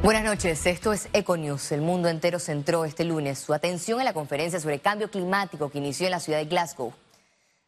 Buenas noches, esto es Econews. El mundo entero centró este lunes su atención en la conferencia sobre cambio climático que inició en la ciudad de Glasgow.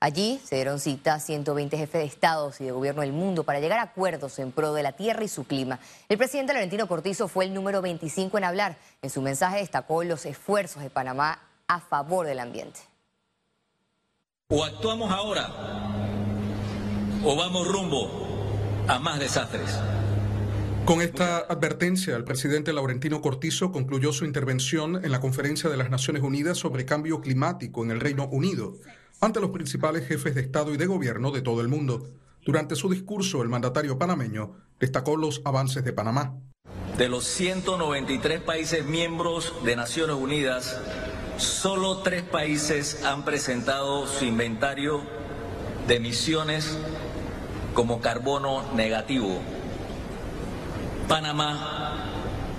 Allí se dieron cita 120 jefes de estados y de gobierno del mundo para llegar a acuerdos en pro de la tierra y su clima. El presidente Laurentino Cortizo fue el número 25 en hablar. En su mensaje destacó los esfuerzos de Panamá a favor del ambiente. O actuamos ahora o vamos rumbo a más desastres. Con esta advertencia, el presidente Laurentino Cortizo concluyó su intervención en la Conferencia de las Naciones Unidas sobre Cambio Climático en el Reino Unido, ante los principales jefes de Estado y de Gobierno de todo el mundo. Durante su discurso, el mandatario panameño destacó los avances de Panamá. De los 193 países miembros de Naciones Unidas, solo tres países han presentado su inventario de emisiones como carbono negativo. Panamá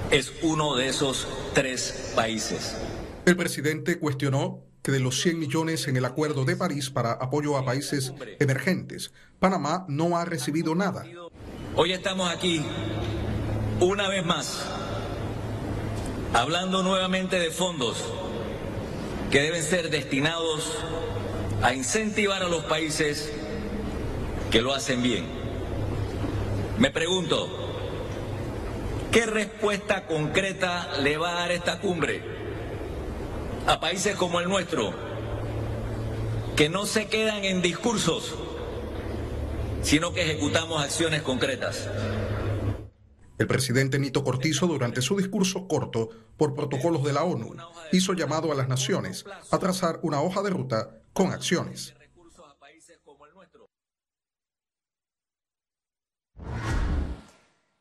es uno de esos tres países. El presidente cuestionó que de los 100 millones en el Acuerdo de París para apoyo a países emergentes, Panamá no ha recibido nada. Hoy estamos aquí, una vez más, hablando nuevamente de fondos que deben ser destinados a incentivar a los países que lo hacen bien. Me pregunto, ¿qué respuesta concreta le va a dar esta cumbre a países como el nuestro, que no se quedan en discursos, sino que ejecutamos acciones concretas? El presidente Nito Cortizo, durante su discurso corto por protocolos de la ONU, hizo llamado a las naciones a trazar una hoja de ruta con acciones.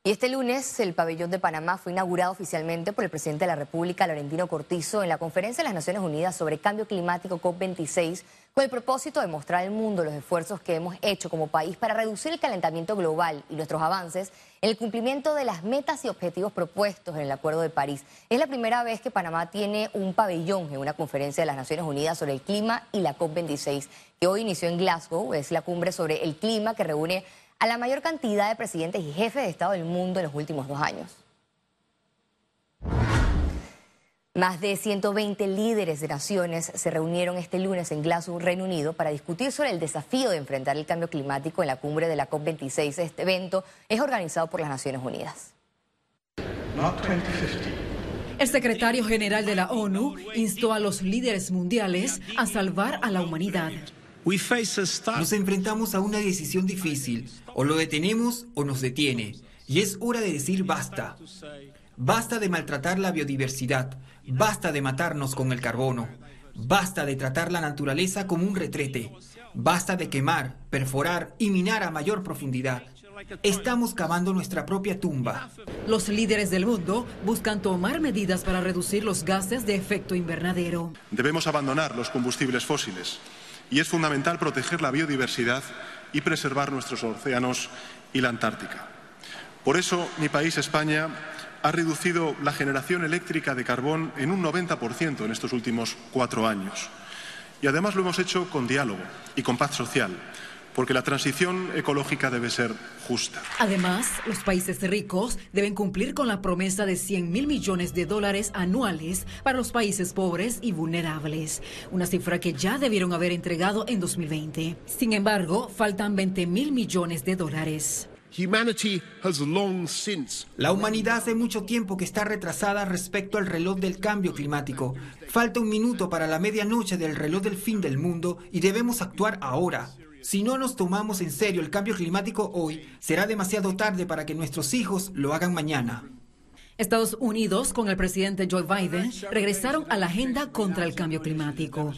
Y este lunes el pabellón de Panamá fue inaugurado oficialmente por el presidente de la República, Laurentino Cortizo, en la conferencia de las Naciones Unidas sobre Cambio Climático COP26, con el propósito de mostrar al mundo los esfuerzos que hemos hecho como país para reducir el calentamiento global y nuestros avances en el cumplimiento de las metas y objetivos propuestos en el Acuerdo de París. Es la primera vez que Panamá tiene un pabellón en una conferencia de las Naciones Unidas sobre el clima y la COP26, que hoy inició en Glasgow, es la cumbre sobre el clima que reúne a la mayor cantidad de presidentes y jefes de Estado del mundo en los últimos dos años. Más de 120 líderes de naciones se reunieron este lunes en Glasgow, Reino Unido, para discutir sobre el desafío de enfrentar el cambio climático en la cumbre de la COP26. Este evento es organizado por las Naciones Unidas. El secretario general de la ONU instó a los líderes mundiales a salvar a la humanidad. Nos enfrentamos a una decisión difícil. O lo detenemos o nos detiene. Y es hora de decir basta. Basta de maltratar la biodiversidad. Basta de matarnos con el carbono. Basta de tratar la naturaleza como un retrete. Basta de quemar, perforar y minar a mayor profundidad. Estamos cavando nuestra propia tumba. Los líderes del mundo buscan tomar medidas para reducir los gases de efecto invernadero. Debemos abandonar los combustibles fósiles y es fundamental proteger la biodiversidad y preservar nuestros océanos y la Antártica. Por eso, mi país, España, ha reducido la generación eléctrica de carbón en un 90% en estos últimos cuatro años. Y además lo hemos hecho con diálogo y con paz social, porque la transición ecológica debe ser justa. Además, los países ricos deben cumplir con la promesa de 100 mil millones de dólares anuales para los países pobres y vulnerables, una cifra que ya debieron haber entregado en 2020. Sin embargo, faltan 20 mil millones de dólares. La humanidad hace mucho tiempo que está retrasada respecto al reloj del cambio climático. Falta un minuto para la medianoche del reloj del fin del mundo y debemos actuar ahora. Si no nos tomamos en serio el cambio climático hoy, será demasiado tarde para que nuestros hijos lo hagan mañana. Estados Unidos, con el presidente Joe Biden, regresaron a la agenda contra el cambio climático.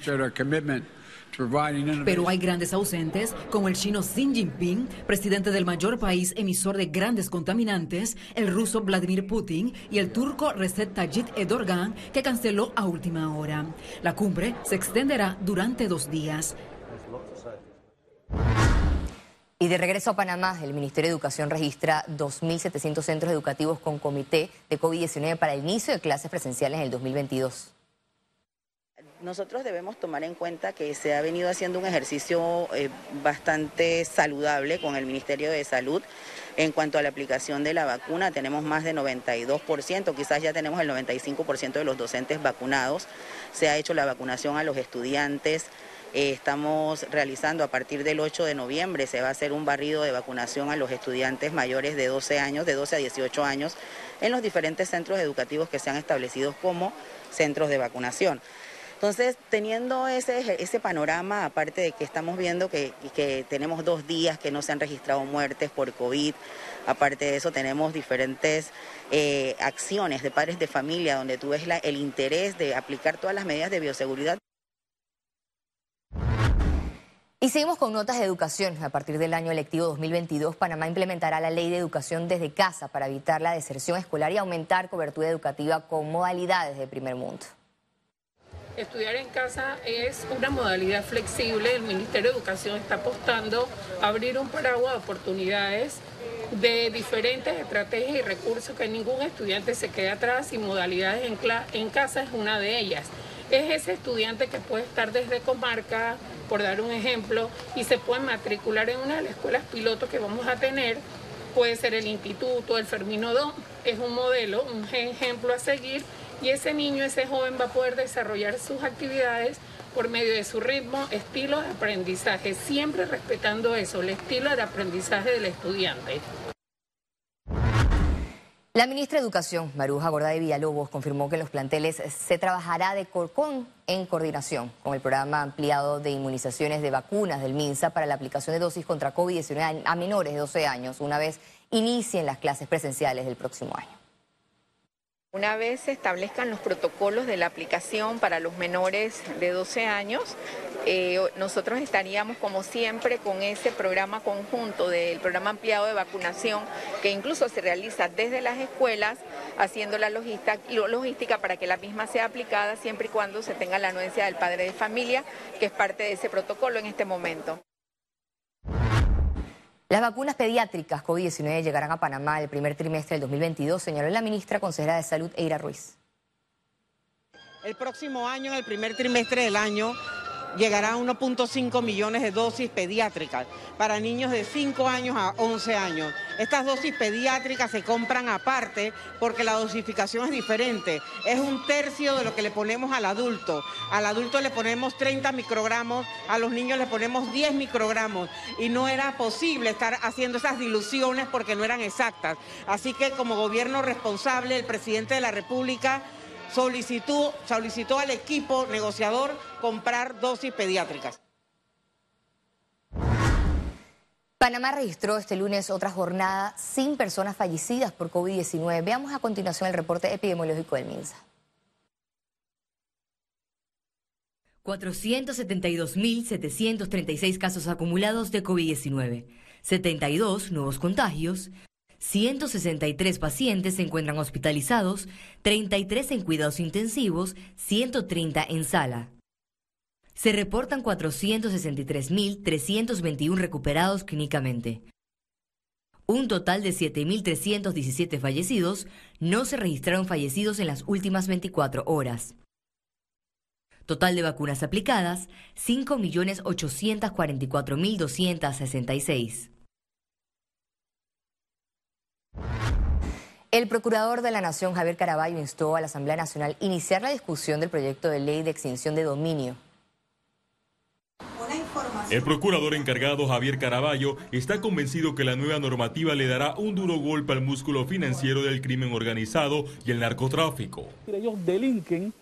Pero hay grandes ausentes, como el chino Xi Jinping, presidente del mayor país emisor de grandes contaminantes, el ruso Vladimir Putin y el turco Recep Tayyip Erdogan, que canceló a última hora. La cumbre se extenderá durante dos días. Y de regreso a Panamá, el Ministerio de Educación registra 2.700 centros educativos con comité de COVID-19 para el inicio de clases presenciales en el 2022. Nosotros debemos tomar en cuenta que se ha venido haciendo un ejercicio eh, bastante saludable con el Ministerio de Salud. En cuanto a la aplicación de la vacuna, tenemos más de 92%, quizás ya tenemos el 95% de los docentes vacunados. Se ha hecho la vacunación a los estudiantes. Eh, estamos realizando a partir del 8 de noviembre, se va a hacer un barrido de vacunación a los estudiantes mayores de 12 años, de 12 a 18 años, en los diferentes centros educativos que se han establecido como centros de vacunación. Entonces, teniendo ese, ese panorama, aparte de que estamos viendo que, que, tenemos dos días que no se han registrado muertes por COVID, aparte de eso tenemos diferentes eh, acciones de padres de familia donde tú ves el interés de aplicar todas las medidas de bioseguridad. Y seguimos con notas de educación. A partir del año electivo 2022, Panamá implementará la ley de educación desde casa para evitar la deserción escolar y aumentar cobertura educativa con modalidades de primer mundo. Estudiar en casa es una modalidad flexible. El Ministerio de Educación está apostando a abrir un paraguas de oportunidades de diferentes estrategias y recursos que ningún estudiante se quede atrás y modalidades en, en casa es una de ellas. Es ese estudiante que puede estar desde comarca, por dar un ejemplo, y se puede matricular en una de las escuelas pilotos que vamos a tener. Puede ser el instituto, el Fermino 2, es un modelo, un ejemplo a seguir y ese niño, ese joven va a poder desarrollar sus actividades por medio de su ritmo, estilo de aprendizaje, siempre respetando eso, el estilo de aprendizaje del estudiante. La ministra de Educación, Maruja Gorda de Villalobos, confirmó que en los planteles se trabajará de corcón en coordinación con el programa ampliado de inmunizaciones de vacunas del MINSA para la aplicación de dosis contra COVID-19 a menores de 12 años, una vez inicien las clases presenciales del próximo año. Una vez se establezcan los protocolos de la aplicación para los menores de 12 años, eh, nosotros estaríamos como siempre con ese programa conjunto del programa ampliado de vacunación que incluso se realiza desde las escuelas, haciendo la logística, logística para que la misma sea aplicada siempre y cuando se tenga la anuencia del padre de familia, que es parte de ese protocolo en este momento. Las vacunas pediátricas COVID-19 llegarán a Panamá el primer trimestre del 2022, señaló la ministra consejera de Salud, Eira Ruiz. El próximo año, en el primer trimestre del año, llegará a 1.5 millones de dosis pediátricas para niños de 5 años a 11 años. Estas dosis pediátricas se compran aparte porque la dosificación es diferente. Es un tercio de lo que le ponemos al adulto. Al adulto le ponemos 30 microgramos, a los niños le ponemos 10 microgramos y no era posible estar haciendo esas diluciones porque no eran exactas. Así que como gobierno responsable, el presidente de la República solicitó, solicitó al equipo negociador comprar dosis pediátricas. Panamá registró este lunes otra jornada sin personas fallecidas por COVID-19. Veamos a continuación el reporte epidemiológico del MINSA. 472.736 casos acumulados de COVID-19, 72 nuevos contagios, 163 pacientes se encuentran hospitalizados, 33 en cuidados intensivos, 130 en sala. Se reportan 463.321 recuperados clínicamente. Un total de 7.317 fallecidos, no se registraron fallecidos en las últimas 24 horas. Total de vacunas aplicadas, 5.844.266. El procurador de la Nación, Javier Caraballo, instó a la Asamblea Nacional a iniciar la discusión del proyecto de ley de extinción de dominio. El procurador encargado Javier Caraballo está convencido que la nueva normativa le dará un duro golpe al músculo financiero del crimen organizado y el narcotráfico. Ellos delinquen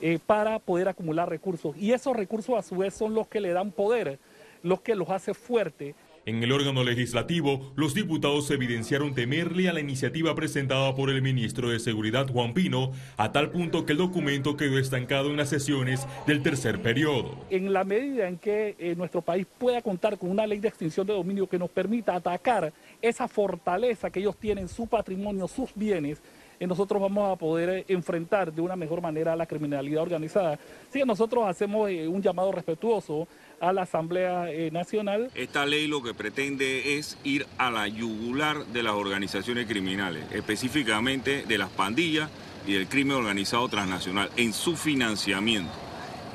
eh, para poder acumular recursos y esos recursos a su vez son los que le dan poder, los que los hace fuertes en el órgano legislativo, los diputados evidenciaron temerle a la iniciativa presentada por el ministro de Seguridad Juan Pino, a tal punto que el documento quedó estancado en las sesiones del tercer periodo. En la medida en que eh, nuestro país pueda contar con una ley de extinción de dominio que nos permita atacar esa fortaleza que ellos tienen, su patrimonio, sus bienes, eh, nosotros vamos a poder eh, enfrentar de una mejor manera a la criminalidad organizada. Sí, nosotros hacemos un llamado respetuoso a la Asamblea eh, Nacional. Esta ley lo que pretende es ir a la yugular de las organizaciones criminales, específicamente de las pandillas y del crimen organizado transnacional, en su financiamiento.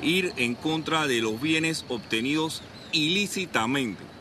ir en contra de los bienes obtenidos ilícitamente.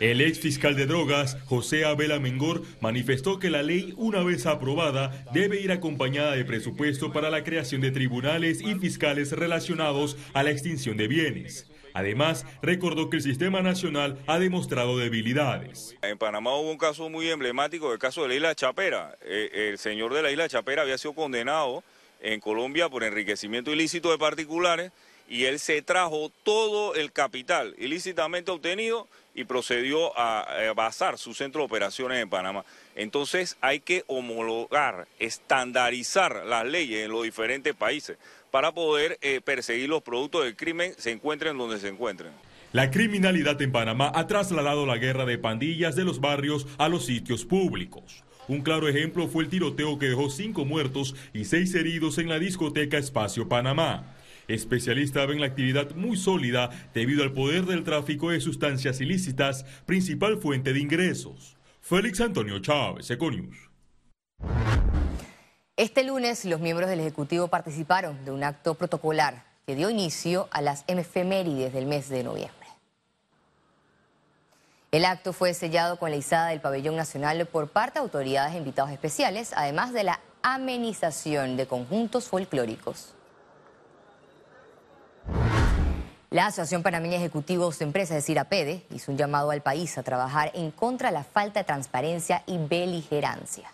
El ex fiscal de drogas, José Abel Mengor, manifestó que la ley, una vez aprobada, debe ir acompañada de presupuesto para la creación de tribunales y fiscales relacionados a la extinción de bienes. Además, recordó que el sistema nacional ha demostrado debilidades. En Panamá hubo un caso muy emblemático, el caso de la isla Chapera. Eh, el señor de la isla Chapera había sido condenado en Colombia por enriquecimiento ilícito de particulares y él se trajo todo el capital ilícitamente obtenido y procedió a, basar su centro de operaciones en Panamá. Entonces hay que homologar, estandarizar las leyes en los diferentes países para poder eh, perseguir los productos del crimen, se encuentren donde se encuentren. La criminalidad en Panamá ha trasladado la guerra de pandillas de los barrios a los sitios públicos. Un claro ejemplo fue el tiroteo que dejó cinco muertos y seis heridos en la discoteca Espacio Panamá. Especialistas ven la actividad muy sólida debido al poder del tráfico de sustancias ilícitas, principal fuente de ingresos. Félix Antonio Chávez, Econius. Este lunes los miembros del Ejecutivo participaron de un acto protocolar que dio inicio a las efemérides del mes de noviembre. El acto fue sellado con la izada del pabellón nacional por parte de autoridades e invitados especiales, además de la amenización de conjuntos folclóricos. La Asociación Panameña Ejecutivos de Empresas, es decir, hizo un llamado al país a trabajar en contra de la falta de transparencia y beligerancia.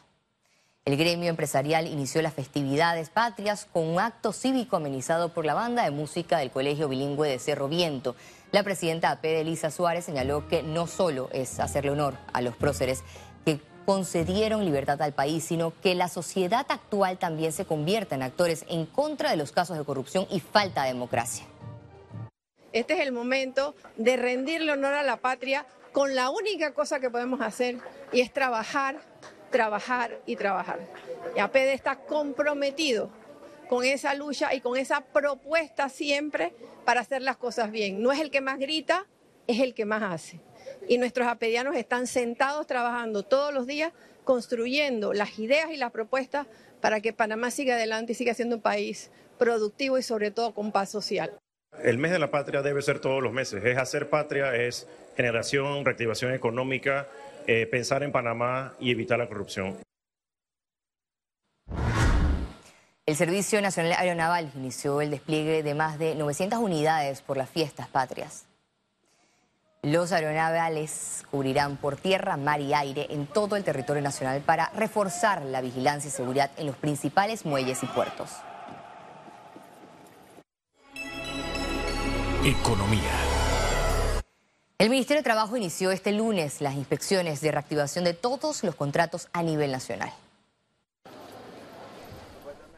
El gremio empresarial inició las festividades patrias con un acto cívico amenizado por la banda de música del Colegio Bilingüe de Cerro Viento. La presidenta APEDE, Elisa Suárez, señaló que no solo es hacerle honor a los próceres que concedieron libertad al país, sino que la sociedad actual también se convierta en actores en contra de los casos de corrupción y falta de democracia. Este es el momento de rendirle honor a la patria con la única cosa que podemos hacer y es trabajar, trabajar y trabajar. Y APD está comprometido con esa lucha y con esa propuesta siempre para hacer las cosas bien. No es el que más grita, es el que más hace. Y nuestros apedianos están sentados trabajando todos los días, construyendo las ideas y las propuestas para que Panamá siga adelante y siga siendo un país productivo y sobre todo con paz social. El mes de la patria debe ser todos los meses. Es hacer patria, es generación, reactivación económica, eh, pensar en Panamá y evitar la corrupción. El Servicio Nacional Aeronaval inició el despliegue de más de 900 unidades por las fiestas patrias. Los aeronavales cubrirán por tierra, mar y aire en todo el territorio nacional para reforzar la vigilancia y seguridad en los principales muelles y puertos. Economía. El Ministerio de Trabajo inició este lunes las inspecciones de reactivación de todos los contratos a nivel nacional.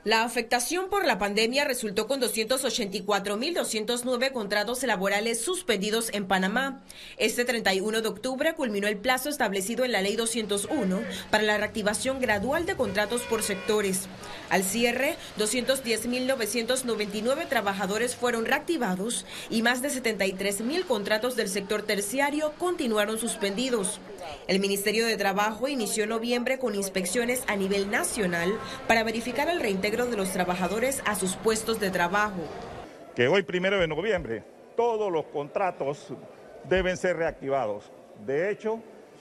La afectación por la pandemia resultó con 284.209 contratos laborales suspendidos en Panamá. Este 31 de octubre culminó el plazo establecido en la Ley 201 para la reactivación gradual de contratos por sectores. Al cierre, 210.999 trabajadores fueron reactivados y más de 73.000 contratos del sector terciario continuaron suspendidos. El Ministerio de Trabajo inició noviembre con inspecciones a nivel nacional para verificar el reintegro de los trabajadores a sus puestos de trabajo. Que hoy, primero de noviembre, todos los contratos deben ser reactivados. De hecho,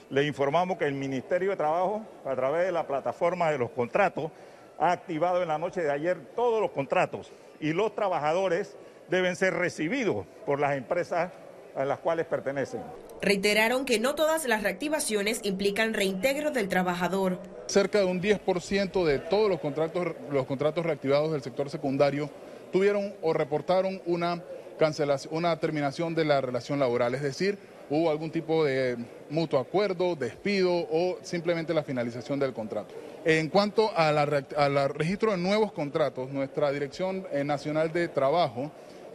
le informamos que el Ministerio de Trabajo, a través de la plataforma de los contratos, ha activado en la noche de ayer todos los contratos y los trabajadores deben ser recibidos por las empresas a las cuales pertenecen. Reiteraron que no todas las reactivaciones implican reintegro del trabajador. Cerca de un 10% de todos los contratos, los contratos reactivados del sector secundario tuvieron o reportaron una cancelación, una terminación de la relación laboral, es decir, hubo algún tipo de mutuo acuerdo, despido o simplemente la finalización del contrato. En cuanto al registro de nuevos contratos, nuestra Dirección Nacional de Trabajo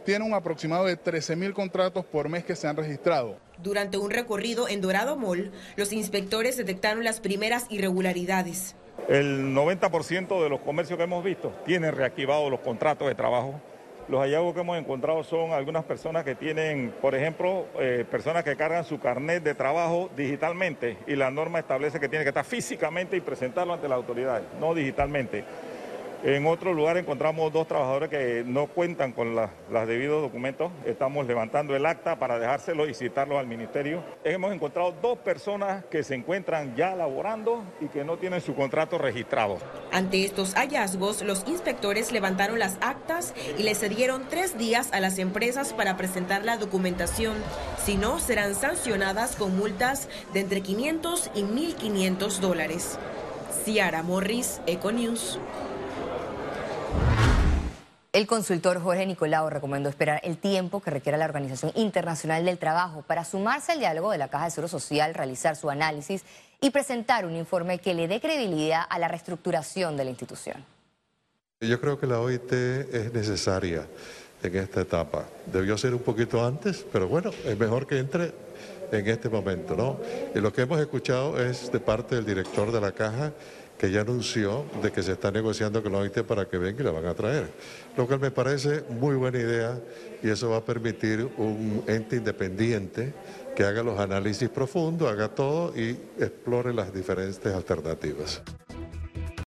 tiene un aproximado de 13.000 contratos por mes que se han registrado. Durante un recorrido en Dorado Mall, los inspectores detectaron las primeras irregularidades. El 90% de los comercios que hemos visto tienen reactivados los contratos de trabajo. Los hallazgos que hemos encontrado son algunas personas que tienen, por ejemplo, eh, personas que cargan su carnet de trabajo digitalmente y la norma establece que tiene que estar físicamente y presentarlo ante las autoridades, no digitalmente. En otro lugar encontramos dos trabajadores que no cuentan con los debidos documentos. Estamos levantando el acta para dejárselo y citarlo al ministerio. Hemos encontrado dos personas que se encuentran ya laborando y que no tienen su contrato registrado. Ante estos hallazgos, los inspectores levantaron las actas y le cedieron tres días a las empresas para presentar la documentación. Si no, serán sancionadas con multas de entre 500 y 1.500 dólares. Ciara Morris, Econews. El consultor Jorge Nicolau recomendó esperar el tiempo que requiera la Organización Internacional del Trabajo para sumarse al diálogo de la Caja de Seguro Social, realizar su análisis y presentar un informe que le dé credibilidad a la reestructuración de la institución. Yo creo que la OIT es necesaria en esta etapa. Debió ser un poquito antes, pero bueno, es mejor que entre en este momento, ¿no? Y lo que hemos escuchado es de parte del director de la caja que ya anunció de que se está negociando con la OIT para que venga y la van a traer. Lo cual me parece muy buena idea y eso va a permitir un ente independiente que haga los análisis profundos, haga todo y explore las diferentes alternativas.